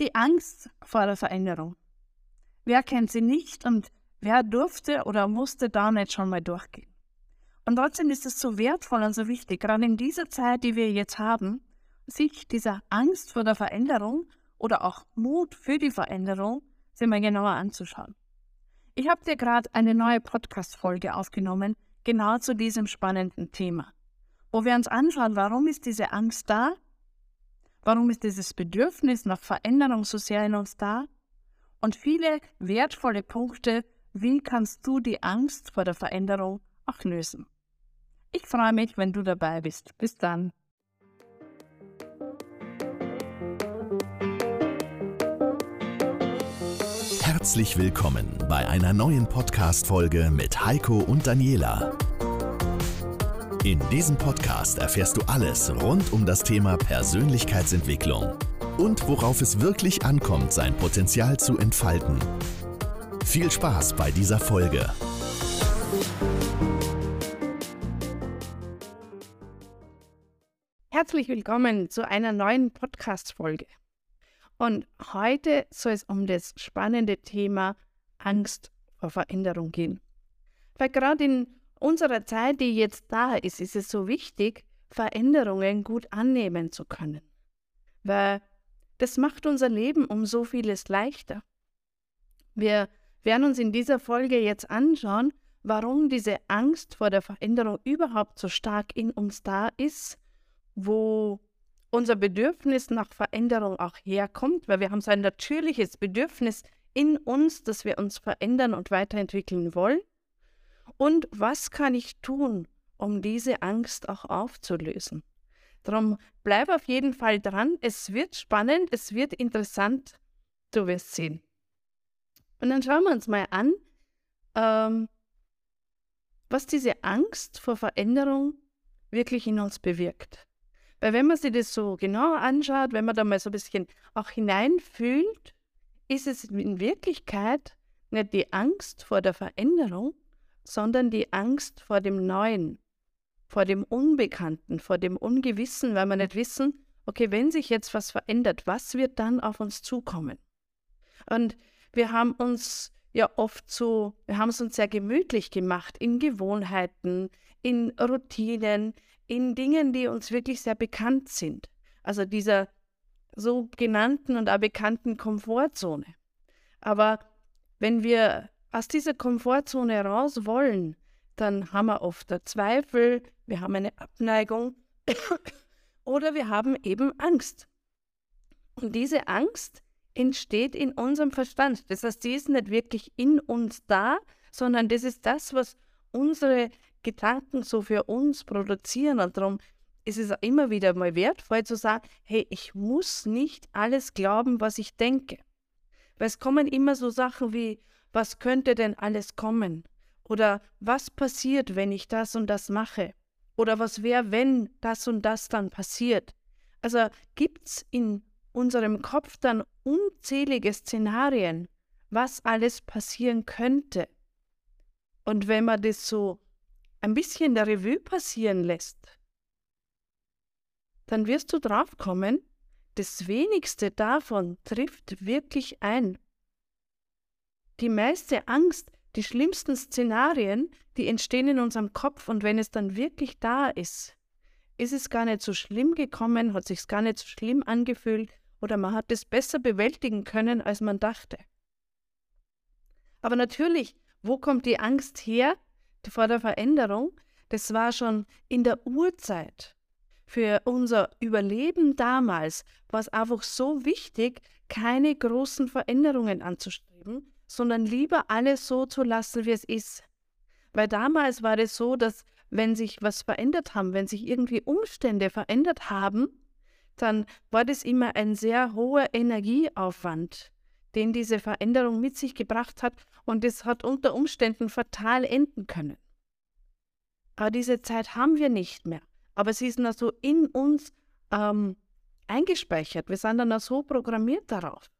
Die Angst vor der Veränderung. Wer kennt sie nicht und wer durfte oder musste da nicht schon mal durchgehen? Und trotzdem ist es so wertvoll und so wichtig, gerade in dieser Zeit, die wir jetzt haben, sich dieser Angst vor der Veränderung oder auch Mut für die Veränderung sich mal genauer anzuschauen. Ich habe dir gerade eine neue Podcast-Folge aufgenommen, genau zu diesem spannenden Thema, wo wir uns anschauen, warum ist diese Angst da? Warum ist dieses Bedürfnis nach Veränderung so sehr in uns da? Und viele wertvolle Punkte, wie kannst du die Angst vor der Veränderung auch lösen? Ich freue mich, wenn du dabei bist. Bis dann. Herzlich willkommen bei einer neuen Podcast-Folge mit Heiko und Daniela. In diesem Podcast erfährst du alles rund um das Thema Persönlichkeitsentwicklung und worauf es wirklich ankommt, sein Potenzial zu entfalten. Viel Spaß bei dieser Folge. Herzlich willkommen zu einer neuen Podcast-Folge. Und heute soll es um das spannende Thema Angst vor Veränderung gehen. Weil gerade in unserer Zeit, die jetzt da ist, ist es so wichtig, Veränderungen gut annehmen zu können. Weil das macht unser Leben um so vieles leichter. Wir werden uns in dieser Folge jetzt anschauen, warum diese Angst vor der Veränderung überhaupt so stark in uns da ist wo unser Bedürfnis nach Veränderung auch herkommt, weil wir haben so ein natürliches Bedürfnis in uns, dass wir uns verändern und weiterentwickeln wollen. Und was kann ich tun, um diese Angst auch aufzulösen? Darum bleib auf jeden Fall dran. Es wird spannend, es wird interessant. Du wirst sehen. Und dann schauen wir uns mal an, ähm, was diese Angst vor Veränderung wirklich in uns bewirkt. Weil wenn man sich das so genau anschaut, wenn man da mal so ein bisschen auch hineinfühlt, ist es in Wirklichkeit nicht die Angst vor der Veränderung, sondern die Angst vor dem Neuen, vor dem Unbekannten, vor dem Ungewissen, weil wir nicht wissen, okay, wenn sich jetzt was verändert, was wird dann auf uns zukommen? Und wir haben uns ja oft so, wir haben es uns sehr gemütlich gemacht in Gewohnheiten, in Routinen, in Dingen, die uns wirklich sehr bekannt sind. Also dieser sogenannten und auch bekannten Komfortzone. Aber wenn wir aus dieser Komfortzone raus wollen, dann haben wir oft Zweifel, wir haben eine Abneigung oder wir haben eben Angst. Und diese Angst entsteht in unserem Verstand. Das heißt, die ist nicht wirklich in uns da, sondern das ist das, was unsere Gedanken so für uns produzieren. Und darum ist es immer wieder mal wertvoll zu sagen, hey, ich muss nicht alles glauben, was ich denke. Weil es kommen immer so Sachen wie, was könnte denn alles kommen? Oder was passiert, wenn ich das und das mache? Oder was wäre, wenn das und das dann passiert? Also gibt es in unserem Kopf dann unzählige Szenarien, was alles passieren könnte. Und wenn man das so ein bisschen der Revue passieren lässt, dann wirst du draufkommen, das wenigste davon trifft wirklich ein. Die meiste Angst, die schlimmsten Szenarien, die entstehen in unserem Kopf und wenn es dann wirklich da ist, ist es gar nicht so schlimm gekommen, hat sich gar nicht so schlimm angefühlt oder man hat es besser bewältigen können, als man dachte. Aber natürlich, wo kommt die Angst her? vor der Veränderung, das war schon in der Urzeit. Für unser Überleben damals war es einfach so wichtig, keine großen Veränderungen anzustreben, sondern lieber alles so zu lassen, wie es ist. Weil damals war es so, dass wenn sich was verändert haben, wenn sich irgendwie Umstände verändert haben, dann war das immer ein sehr hoher Energieaufwand, den diese Veränderung mit sich gebracht hat und es hat unter Umständen fatal enden können. Aber diese Zeit haben wir nicht mehr. Aber sie ist noch so in uns ähm, eingespeichert. Wir sind dann noch so programmiert darauf.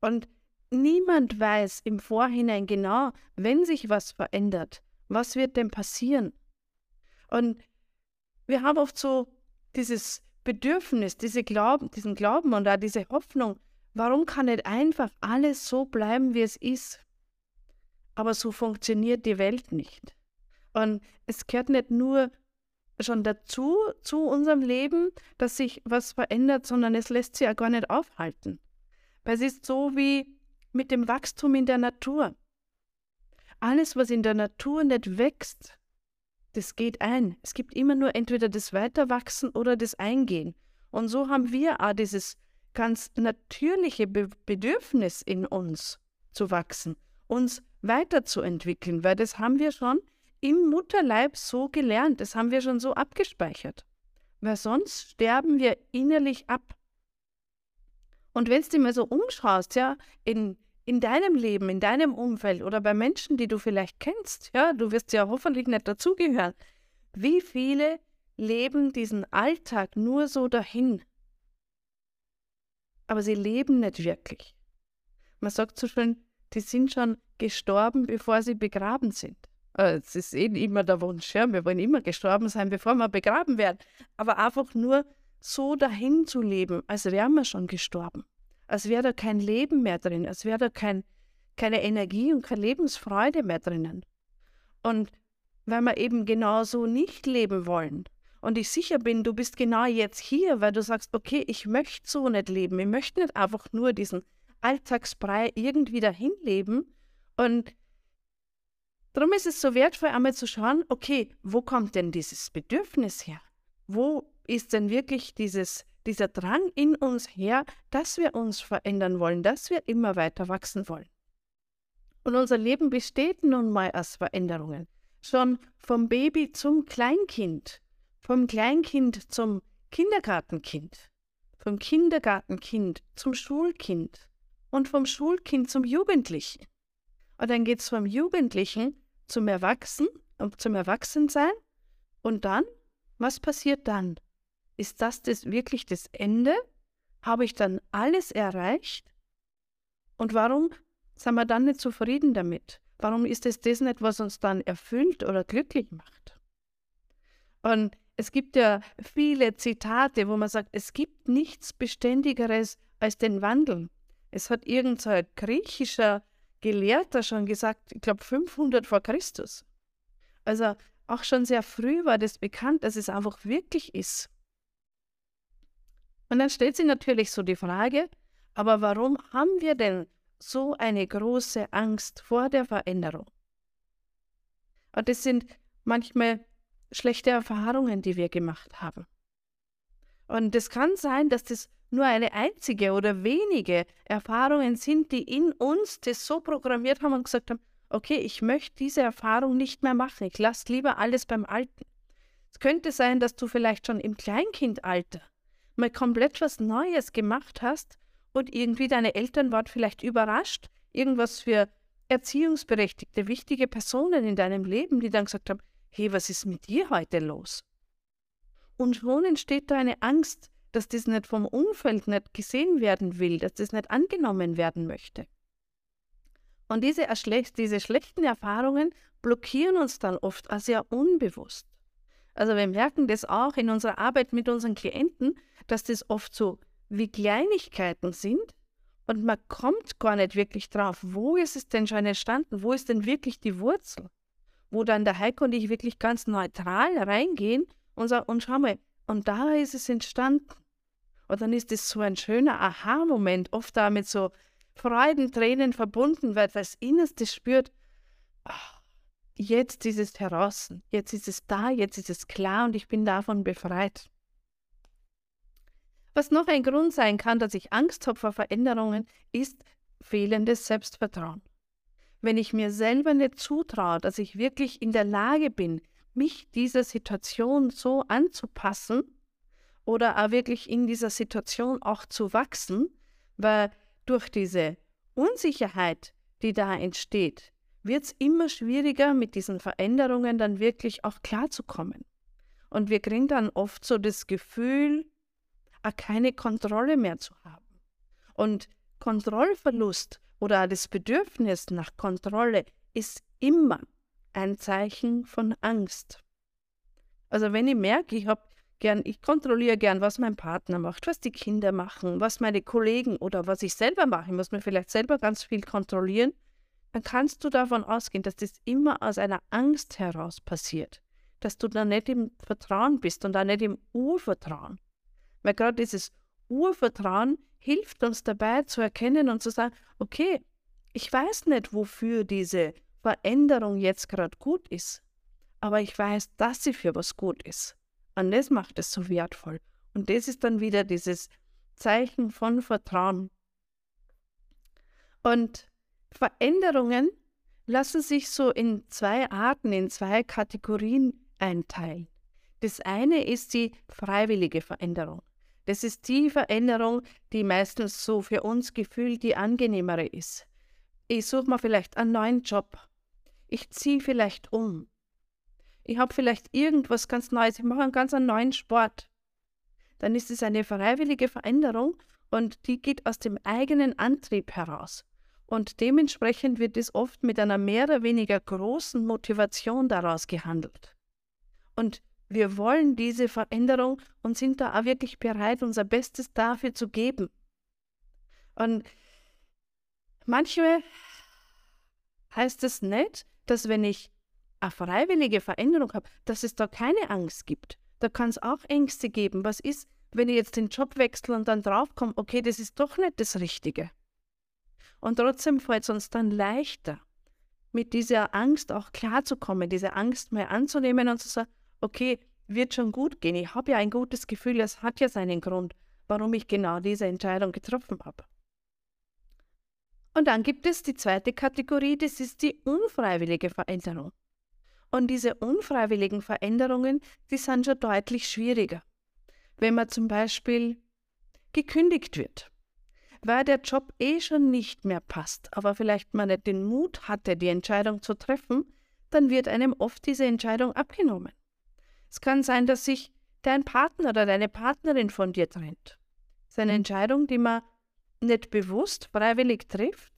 Und niemand weiß im Vorhinein genau, wenn sich was verändert, was wird denn passieren. Und wir haben oft so dieses Bedürfnis, diese Glauben, diesen Glauben und auch diese Hoffnung, warum kann nicht einfach alles so bleiben, wie es ist? Aber so funktioniert die Welt nicht. Und es gehört nicht nur schon dazu, zu unserem Leben, dass sich was verändert, sondern es lässt sich ja gar nicht aufhalten. Weil es ist so wie mit dem Wachstum in der Natur. Alles, was in der Natur nicht wächst, das geht ein. Es gibt immer nur entweder das Weiterwachsen oder das Eingehen. Und so haben wir auch dieses ganz natürliche Be Bedürfnis in uns zu wachsen, uns weiterzuentwickeln, weil das haben wir schon im Mutterleib so gelernt, das haben wir schon so abgespeichert. Weil sonst sterben wir innerlich ab. Und wenn du mal so umschaust, ja, in, in deinem Leben, in deinem Umfeld oder bei Menschen, die du vielleicht kennst, ja, du wirst ja hoffentlich nicht dazugehören, wie viele leben diesen Alltag nur so dahin? Aber sie leben nicht wirklich. Man sagt so schön, die sind schon gestorben, bevor sie begraben sind. Äh, es ist eben eh immer der Wunsch, ja, wir wollen immer gestorben sein, bevor wir begraben werden. Aber einfach nur so dahin zu leben, als wären wir schon gestorben. Als wäre da kein Leben mehr drin, als wäre da kein, keine Energie und keine Lebensfreude mehr drinnen. Und weil wir eben genau so nicht leben wollen, und ich sicher bin, du bist genau jetzt hier, weil du sagst, okay, ich möchte so nicht leben, ich möchte nicht einfach nur diesen Alltagsbrei irgendwie dahin leben. Und darum ist es so wertvoll, einmal zu schauen, okay, wo kommt denn dieses Bedürfnis her? Wo ist denn wirklich dieses, dieser Drang in uns her, dass wir uns verändern wollen, dass wir immer weiter wachsen wollen? Und unser Leben besteht nun mal aus Veränderungen. Schon vom Baby zum Kleinkind, vom Kleinkind zum Kindergartenkind, vom Kindergartenkind zum Schulkind und vom Schulkind zum Jugendlichen. Und dann geht es vom Jugendlichen zum Erwachsen und zum Erwachsensein. Und dann, was passiert dann? Ist das, das wirklich das Ende? Habe ich dann alles erreicht? Und warum sind wir dann nicht zufrieden damit? Warum ist es das nicht, was uns dann erfüllt oder glücklich macht? Und es gibt ja viele Zitate, wo man sagt, es gibt nichts Beständigeres als den Wandel. Es hat irgendein so griechischer Gelehrter schon gesagt, ich glaube 500 vor Christus. Also auch schon sehr früh war das bekannt, dass es einfach wirklich ist. Und dann stellt sich natürlich so die Frage, aber warum haben wir denn so eine große Angst vor der Veränderung? Und das sind manchmal schlechte Erfahrungen, die wir gemacht haben. Und es kann sein, dass das nur eine einzige oder wenige Erfahrungen sind, die in uns das so programmiert haben und gesagt haben, okay, ich möchte diese Erfahrung nicht mehr machen, ich lasse lieber alles beim Alten. Es könnte sein, dass du vielleicht schon im Kleinkindalter mal komplett was Neues gemacht hast und irgendwie deine Eltern waren vielleicht überrascht, irgendwas für erziehungsberechtigte, wichtige Personen in deinem Leben, die dann gesagt haben, hey, was ist mit dir heute los? Und schon entsteht da eine Angst, dass das nicht vom Umfeld nicht gesehen werden will, dass das nicht angenommen werden möchte. Und diese, diese schlechten Erfahrungen blockieren uns dann oft auch sehr unbewusst. Also wir merken das auch in unserer Arbeit mit unseren Klienten, dass das oft so wie Kleinigkeiten sind und man kommt gar nicht wirklich drauf, wo ist es denn schon entstanden, wo ist denn wirklich die Wurzel, wo dann der Heiko und ich wirklich ganz neutral reingehen und sagen, und schau mal, und da ist es entstanden. Und dann ist es so ein schöner Aha-Moment, oft da mit so Freudentränen verbunden, weil das Innerste spürt, ach, jetzt ist es heraus, jetzt ist es da, jetzt ist es klar und ich bin davon befreit. Was noch ein Grund sein kann, dass ich Angst habe vor Veränderungen, ist fehlendes Selbstvertrauen. Wenn ich mir selber nicht zutraue, dass ich wirklich in der Lage bin, mich dieser Situation so anzupassen oder auch wirklich in dieser Situation auch zu wachsen, weil durch diese Unsicherheit, die da entsteht, wird es immer schwieriger, mit diesen Veränderungen dann wirklich auch klarzukommen. Und wir kriegen dann oft so das Gefühl, keine Kontrolle mehr zu haben. Und Kontrollverlust oder das Bedürfnis nach Kontrolle ist immer ein Zeichen von Angst. Also wenn ich merke, ich habe gern, ich kontrolliere gern, was mein Partner macht, was die Kinder machen, was meine Kollegen oder was ich selber mache. Ich muss mir vielleicht selber ganz viel kontrollieren. Dann kannst du davon ausgehen, dass das immer aus einer Angst heraus passiert. Dass du da nicht im Vertrauen bist und da nicht im Urvertrauen. Weil gerade dieses Urvertrauen hilft uns dabei zu erkennen und zu sagen, okay, ich weiß nicht, wofür diese Veränderung jetzt gerade gut ist, aber ich weiß, dass sie für was gut ist. Und das macht es so wertvoll. Und das ist dann wieder dieses Zeichen von Vertrauen. Und Veränderungen lassen sich so in zwei Arten, in zwei Kategorien einteilen. Das eine ist die freiwillige Veränderung. Das ist die Veränderung, die meistens so für uns gefühlt die angenehmere ist. Ich suche mir vielleicht einen neuen Job. Ich ziehe vielleicht um. Ich habe vielleicht irgendwas ganz Neues. Ich mache einen ganz neuen Sport. Dann ist es eine freiwillige Veränderung und die geht aus dem eigenen Antrieb heraus. Und dementsprechend wird es oft mit einer mehr oder weniger großen Motivation daraus gehandelt. Und wir wollen diese Veränderung und sind da auch wirklich bereit, unser Bestes dafür zu geben. Und manchmal heißt es nicht, dass wenn ich eine freiwillige Veränderung habe, dass es da keine Angst gibt. Da kann es auch Ängste geben. Was ist, wenn ich jetzt den Job wechsle und dann draufkomme, okay, das ist doch nicht das Richtige. Und trotzdem fällt es uns dann leichter, mit dieser Angst auch klarzukommen, diese Angst mal anzunehmen und zu sagen, okay, wird schon gut gehen. Ich habe ja ein gutes Gefühl, es hat ja seinen Grund, warum ich genau diese Entscheidung getroffen habe. Und dann gibt es die zweite Kategorie, das ist die unfreiwillige Veränderung. Und diese unfreiwilligen Veränderungen, die sind schon deutlich schwieriger. Wenn man zum Beispiel gekündigt wird, weil der Job eh schon nicht mehr passt, aber vielleicht man nicht den Mut hatte, die Entscheidung zu treffen, dann wird einem oft diese Entscheidung abgenommen. Es kann sein, dass sich dein Partner oder deine Partnerin von dir trennt. Das ist eine Entscheidung, die man nicht bewusst, freiwillig trifft.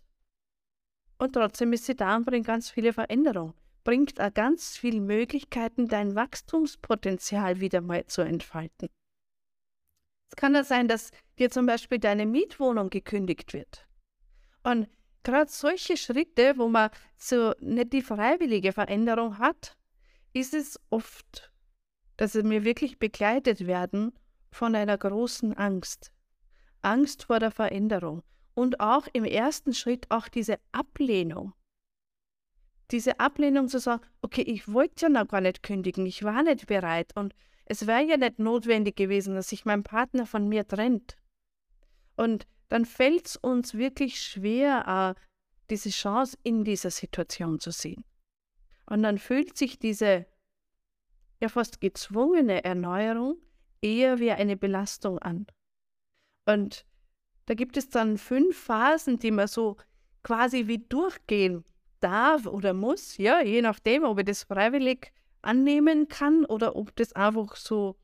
Und trotzdem ist sie da und bringt ganz viele Veränderungen. Bringt auch ganz viele Möglichkeiten, dein Wachstumspotenzial wieder mal zu entfalten. Es kann ja sein, dass dir zum Beispiel deine Mietwohnung gekündigt wird. Und gerade solche Schritte, wo man so nicht die freiwillige Veränderung hat, ist es oft dass wir wirklich begleitet werden von einer großen Angst. Angst vor der Veränderung und auch im ersten Schritt auch diese Ablehnung. Diese Ablehnung zu sagen, okay, ich wollte ja noch gar nicht kündigen, ich war nicht bereit und es wäre ja nicht notwendig gewesen, dass sich mein Partner von mir trennt. Und dann fällt es uns wirklich schwer, diese Chance in dieser Situation zu sehen. Und dann fühlt sich diese ja fast gezwungene Erneuerung eher wie eine Belastung an. Und da gibt es dann fünf Phasen, die man so quasi wie durchgehen darf oder muss, ja, je nachdem, ob ich das freiwillig annehmen kann oder ob das einfach so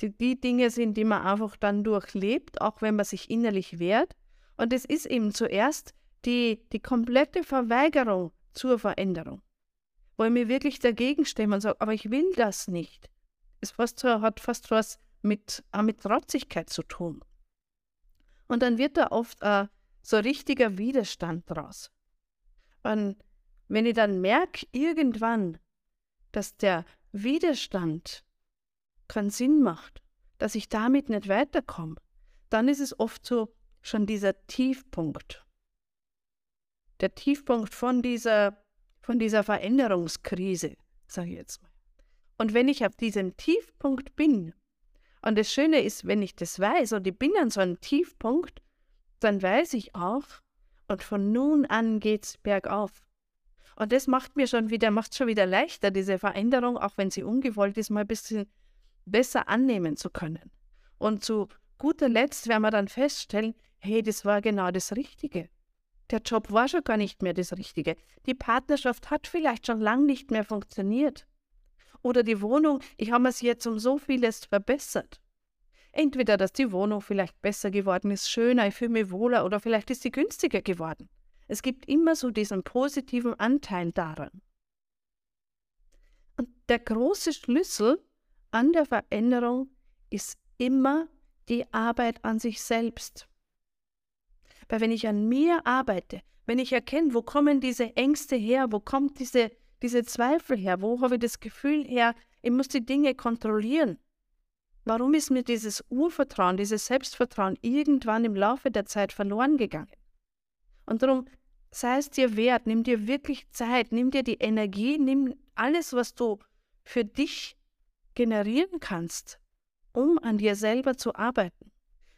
die, die Dinge sind, die man einfach dann durchlebt, auch wenn man sich innerlich wehrt. Und es ist eben zuerst die, die komplette Verweigerung zur Veränderung wo ich mir wirklich dagegen stemme und sage, aber ich will das nicht. Es fast hat fast was mit, mit Trotzigkeit zu tun. Und dann wird da oft äh, so richtiger Widerstand draus. Und wenn ich dann merke, irgendwann, dass der Widerstand keinen Sinn macht, dass ich damit nicht weiterkomme, dann ist es oft so schon dieser Tiefpunkt. Der Tiefpunkt von dieser von dieser Veränderungskrise, sage ich jetzt mal. Und wenn ich auf diesem Tiefpunkt bin, und das Schöne ist, wenn ich das weiß und ich bin an so einem Tiefpunkt, dann weiß ich auch, und von nun an geht's bergauf. Und das macht mir schon wieder, macht schon wieder leichter, diese Veränderung, auch wenn sie ungewollt ist, mal ein bisschen besser annehmen zu können. Und zu guter Letzt werden wir dann feststellen, hey, das war genau das Richtige. Der Job war schon gar nicht mehr das Richtige. Die Partnerschaft hat vielleicht schon lang nicht mehr funktioniert. Oder die Wohnung, ich habe es jetzt um so vieles verbessert. Entweder, dass die Wohnung vielleicht besser geworden ist, schöner, ich fühle mich wohler oder vielleicht ist sie günstiger geworden. Es gibt immer so diesen positiven Anteil daran. Und der große Schlüssel an der Veränderung ist immer die Arbeit an sich selbst. Weil wenn ich an mir arbeite, wenn ich erkenne, wo kommen diese Ängste her, wo kommt diese, diese Zweifel her, wo habe ich das Gefühl her, ich muss die Dinge kontrollieren. Warum ist mir dieses Urvertrauen, dieses Selbstvertrauen irgendwann im Laufe der Zeit verloren gegangen? Und darum sei es dir wert, nimm dir wirklich Zeit, nimm dir die Energie, nimm alles, was du für dich generieren kannst, um an dir selber zu arbeiten.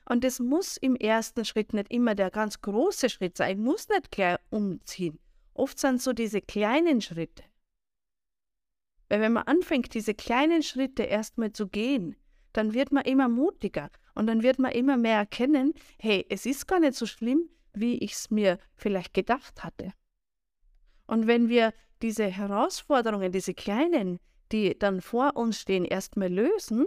Und es muss im ersten Schritt nicht immer der ganz große Schritt sein, muss nicht gleich umziehen. Oft sind so diese kleinen Schritte. Weil wenn man anfängt, diese kleinen Schritte erstmal zu gehen, dann wird man immer mutiger und dann wird man immer mehr erkennen, hey, es ist gar nicht so schlimm, wie ich es mir vielleicht gedacht hatte. Und wenn wir diese Herausforderungen, diese kleinen, die dann vor uns stehen, erstmal lösen,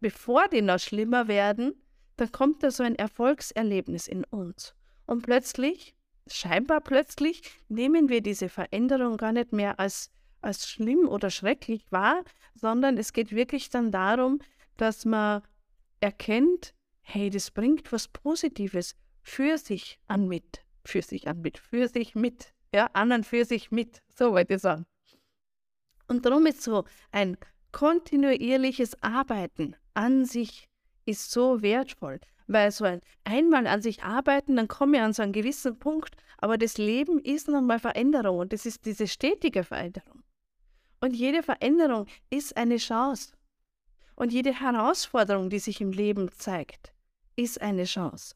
bevor die noch schlimmer werden, dann kommt da so ein Erfolgserlebnis in uns. Und plötzlich, scheinbar plötzlich, nehmen wir diese Veränderung gar nicht mehr als, als schlimm oder schrecklich wahr, sondern es geht wirklich dann darum, dass man erkennt, hey, das bringt was Positives für sich an mit, für sich an mit, für sich mit, ja, anderen für sich mit, so wollte ich sagen. Und darum ist so ein kontinuierliches Arbeiten an sich ist so wertvoll, weil so ein einmal an sich arbeiten, dann komme ich an so einen gewissen Punkt, aber das Leben ist nochmal Veränderung und das ist diese stetige Veränderung. Und jede Veränderung ist eine Chance. Und jede Herausforderung, die sich im Leben zeigt, ist eine Chance.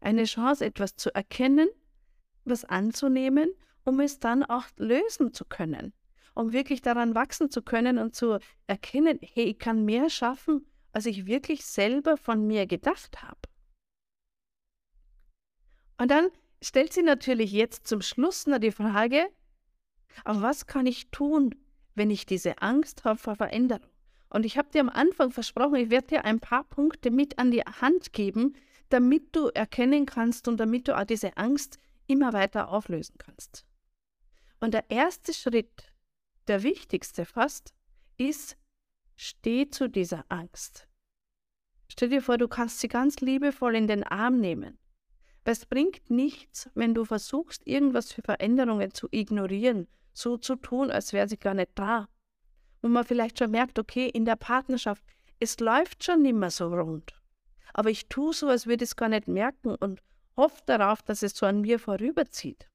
Eine Chance, etwas zu erkennen, was anzunehmen, um es dann auch lösen zu können. Um wirklich daran wachsen zu können und zu erkennen, hey, ich kann mehr schaffen, als ich wirklich selber von mir gedacht habe. Und dann stellt sie natürlich jetzt zum Schluss noch die Frage, aber was kann ich tun, wenn ich diese Angst habe vor Veränderung? Und ich habe dir am Anfang versprochen, ich werde dir ein paar Punkte mit an die Hand geben, damit du erkennen kannst und damit du auch diese Angst immer weiter auflösen kannst. Und der erste Schritt, der wichtigste fast, ist, Steh zu dieser Angst. Stell dir vor, du kannst sie ganz liebevoll in den Arm nehmen. Es bringt nichts, wenn du versuchst, irgendwas für Veränderungen zu ignorieren, so zu tun, als wäre sie gar nicht da. Und man vielleicht schon merkt, okay, in der Partnerschaft, es läuft schon nicht mehr so rund. Aber ich tue so, als würde ich es gar nicht merken und hoffe darauf, dass es so an mir vorüberzieht.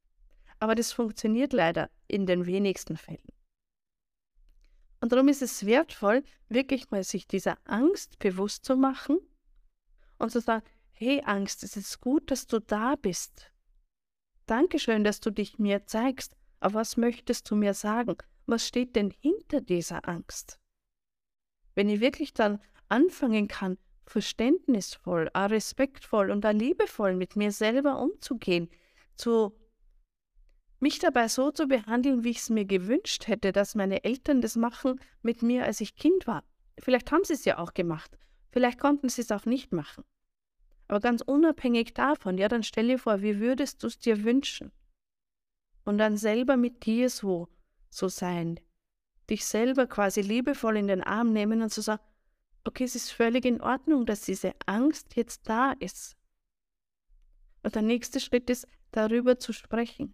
Aber das funktioniert leider in den wenigsten Fällen. Und darum ist es wertvoll, wirklich mal sich dieser Angst bewusst zu machen und zu sagen, hey Angst, es ist gut, dass du da bist. Dankeschön, dass du dich mir zeigst. Aber was möchtest du mir sagen? Was steht denn hinter dieser Angst? Wenn ich wirklich dann anfangen kann, verständnisvoll, respektvoll und liebevoll mit mir selber umzugehen, zu mich dabei so zu behandeln, wie ich es mir gewünscht hätte, dass meine Eltern das machen mit mir, als ich Kind war. Vielleicht haben sie es ja auch gemacht, vielleicht konnten sie es auch nicht machen. Aber ganz unabhängig davon, ja, dann stell dir vor, wie würdest du es dir wünschen? Und dann selber mit dir so, so sein. Dich selber quasi liebevoll in den Arm nehmen und zu so sagen, okay, es ist völlig in Ordnung, dass diese Angst jetzt da ist. Und der nächste Schritt ist, darüber zu sprechen.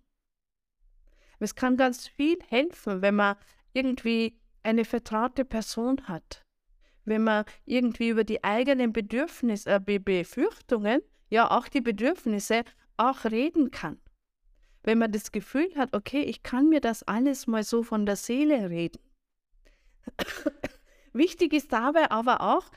Es kann ganz viel helfen, wenn man irgendwie eine vertraute Person hat. Wenn man irgendwie über die eigenen Bedürfnisse, äh, Befürchtungen, ja auch die Bedürfnisse, auch reden kann. Wenn man das Gefühl hat, okay, ich kann mir das alles mal so von der Seele reden. Wichtig ist dabei aber auch,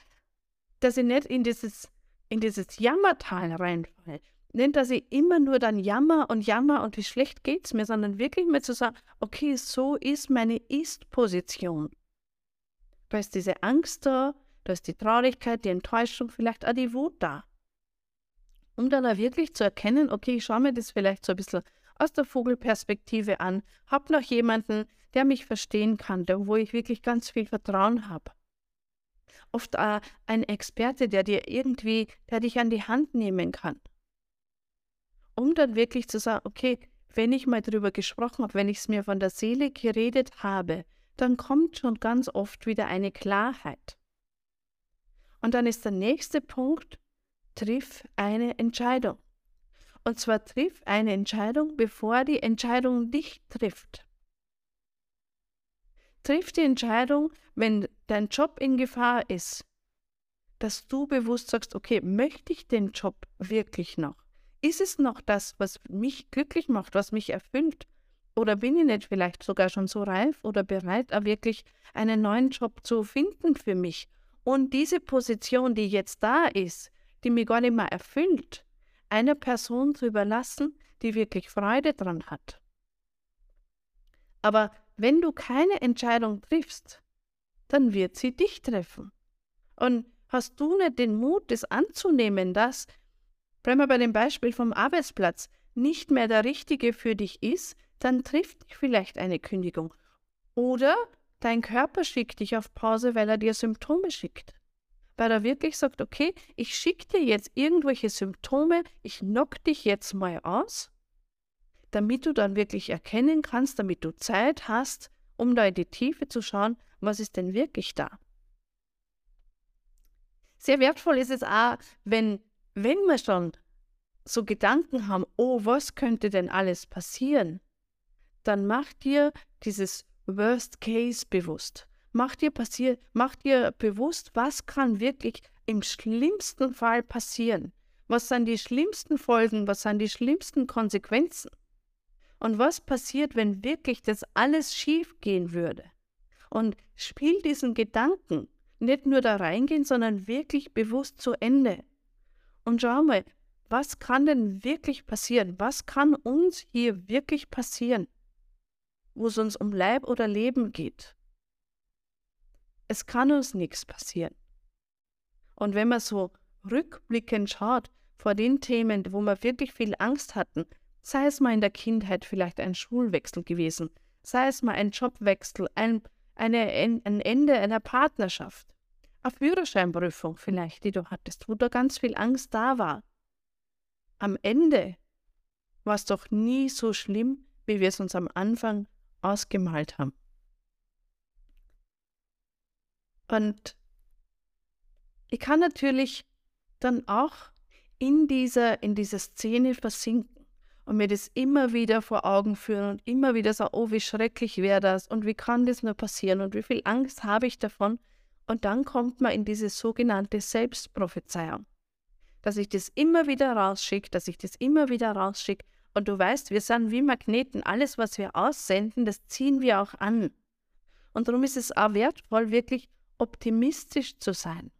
dass ich nicht in dieses, in dieses Jammertal reinfalle nicht, dass ich immer nur dann jammer und jammer und wie schlecht geht es mir, sondern wirklich mal zu sagen, okay, so ist meine Ist-Position. Da ist diese Angst da, da ist die Traurigkeit, die Enttäuschung, vielleicht auch die Wut da. Um dann auch wirklich zu erkennen, okay, ich schaue mir das vielleicht so ein bisschen aus der Vogelperspektive an, habe noch jemanden, der mich verstehen kann, der, wo ich wirklich ganz viel Vertrauen habe. Oft auch ein Experte, der dir irgendwie, der dich an die Hand nehmen kann um dann wirklich zu sagen, okay, wenn ich mal drüber gesprochen habe, wenn ich es mir von der Seele geredet habe, dann kommt schon ganz oft wieder eine Klarheit. Und dann ist der nächste Punkt, triff eine Entscheidung. Und zwar triff eine Entscheidung, bevor die Entscheidung dich trifft. Triff die Entscheidung, wenn dein Job in Gefahr ist, dass du bewusst sagst, okay, möchte ich den Job wirklich noch? Ist es noch das, was mich glücklich macht, was mich erfüllt? Oder bin ich nicht vielleicht sogar schon so reif oder bereit, wirklich einen neuen Job zu finden für mich? Und diese Position, die jetzt da ist, die mich gar nicht mehr erfüllt, einer Person zu überlassen, die wirklich Freude dran hat. Aber wenn du keine Entscheidung triffst, dann wird sie dich treffen. Und hast du nicht den Mut, das anzunehmen, dass, bleiben wir bei dem Beispiel vom Arbeitsplatz, nicht mehr der Richtige für dich ist, dann trifft dich vielleicht eine Kündigung. Oder dein Körper schickt dich auf Pause, weil er dir Symptome schickt. Weil er wirklich sagt, okay, ich schicke dir jetzt irgendwelche Symptome, ich knock dich jetzt mal aus, damit du dann wirklich erkennen kannst, damit du Zeit hast, um da in die Tiefe zu schauen, was ist denn wirklich da. Sehr wertvoll ist es auch, wenn, wenn wir schon so Gedanken haben, oh, was könnte denn alles passieren, dann mach dir dieses Worst Case bewusst. Mach dir, passier, mach dir bewusst, was kann wirklich im schlimmsten Fall passieren. Was sind die schlimmsten Folgen, was sind die schlimmsten Konsequenzen? Und was passiert, wenn wirklich das alles schief gehen würde? Und spiel diesen Gedanken nicht nur da reingehen, sondern wirklich bewusst zu Ende. Und schau mal, was kann denn wirklich passieren? Was kann uns hier wirklich passieren, wo es uns um Leib oder Leben geht? Es kann uns nichts passieren. Und wenn man so rückblickend schaut vor den Themen, wo wir wirklich viel Angst hatten, sei es mal in der Kindheit vielleicht ein Schulwechsel gewesen, sei es mal ein Jobwechsel, ein eine, ein Ende einer Partnerschaft, eine Führerscheinprüfung vielleicht, die du hattest, wo da ganz viel Angst da war. Am Ende war es doch nie so schlimm, wie wir es uns am Anfang ausgemalt haben. Und ich kann natürlich dann auch in dieser, in dieser Szene versinken und mir das immer wieder vor Augen führen und immer wieder sagen, oh, wie schrecklich wäre das und wie kann das nur passieren und wie viel Angst habe ich davon. Und dann kommt man in diese sogenannte Selbstprophezeiung, dass ich das immer wieder rausschicke, dass ich das immer wieder rausschicke. Und du weißt, wir sind wie Magneten. Alles, was wir aussenden, das ziehen wir auch an. Und darum ist es auch wertvoll, wirklich optimistisch zu sein.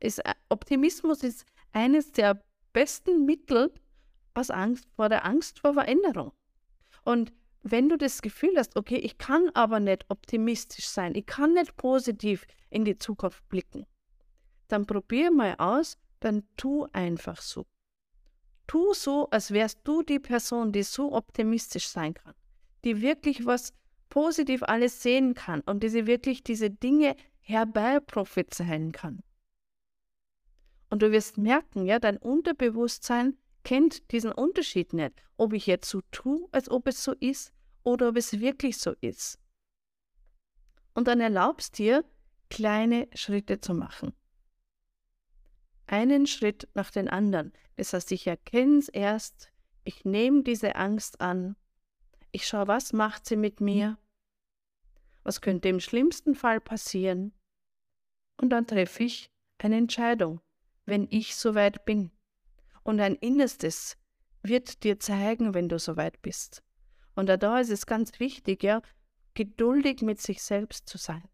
Ist, äh, Optimismus ist eines der besten Mittel, aus Angst vor der Angst vor Veränderung. Und wenn du das Gefühl hast, okay, ich kann aber nicht optimistisch sein, ich kann nicht positiv in die Zukunft blicken, dann probier mal aus, dann tu einfach so. Tu so, als wärst du die Person, die so optimistisch sein kann, die wirklich was positiv alles sehen kann und die sie wirklich diese Dinge herbeiprophezeien kann. Und du wirst merken, ja, dein Unterbewusstsein kennt diesen Unterschied nicht, ob ich jetzt so tue, als ob es so ist oder ob es wirklich so ist. Und dann erlaubst dir, kleine Schritte zu machen. Einen Schritt nach den anderen. Das heißt, ich erkenne es erst, ich nehme diese Angst an, ich schaue, was macht sie mit mir, was könnte im schlimmsten Fall passieren, und dann treffe ich eine Entscheidung, wenn ich soweit bin. Und dein Innerstes wird dir zeigen, wenn du soweit bist. Und da ist es ganz wichtig, ja, geduldig mit sich selbst zu sein.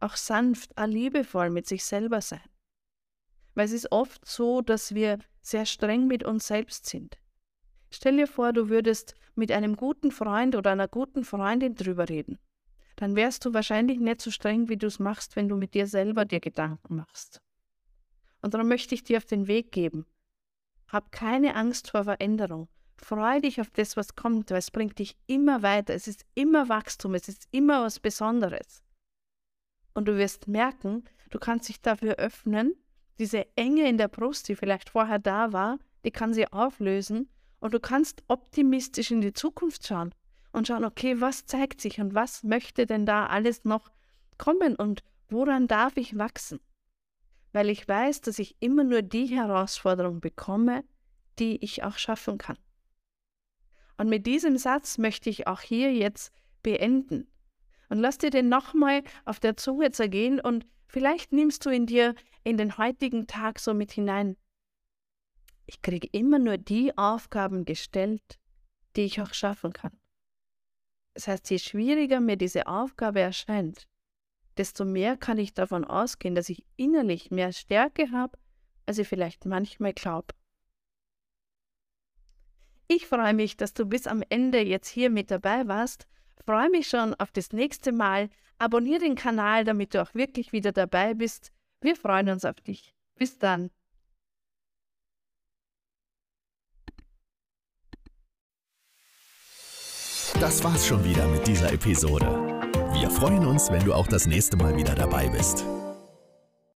Auch sanft, auch liebevoll mit sich selber sein. Weil es ist oft so, dass wir sehr streng mit uns selbst sind. Stell dir vor, du würdest mit einem guten Freund oder einer guten Freundin drüber reden. Dann wärst du wahrscheinlich nicht so streng, wie du es machst, wenn du mit dir selber dir Gedanken machst. Und darum möchte ich dir auf den Weg geben. Hab keine Angst vor Veränderung. Freu dich auf das, was kommt, weil es bringt dich immer weiter. Es ist immer Wachstum, es ist immer was Besonderes. Und du wirst merken, du kannst dich dafür öffnen, diese Enge in der Brust, die vielleicht vorher da war, die kann sie auflösen und du kannst optimistisch in die Zukunft schauen. und schauen, okay, was zeigt sich und was möchte denn da alles noch kommen und woran darf ich wachsen? Weil ich weiß, dass ich immer nur die Herausforderung bekomme, die ich auch schaffen kann. Und mit diesem Satz möchte ich auch hier jetzt beenden. Und lass dir den nochmal auf der Zunge zergehen und vielleicht nimmst du ihn dir in den heutigen Tag so mit hinein. Ich kriege immer nur die Aufgaben gestellt, die ich auch schaffen kann. Das heißt, je schwieriger mir diese Aufgabe erscheint, desto mehr kann ich davon ausgehen, dass ich innerlich mehr Stärke habe, als ich vielleicht manchmal glaube. Ich freue mich, dass du bis am Ende jetzt hier mit dabei warst. Freue mich schon auf das nächste Mal. Abonniere den Kanal, damit du auch wirklich wieder dabei bist. Wir freuen uns auf dich. Bis dann. Das war's schon wieder mit dieser Episode. Wir freuen uns, wenn du auch das nächste Mal wieder dabei bist.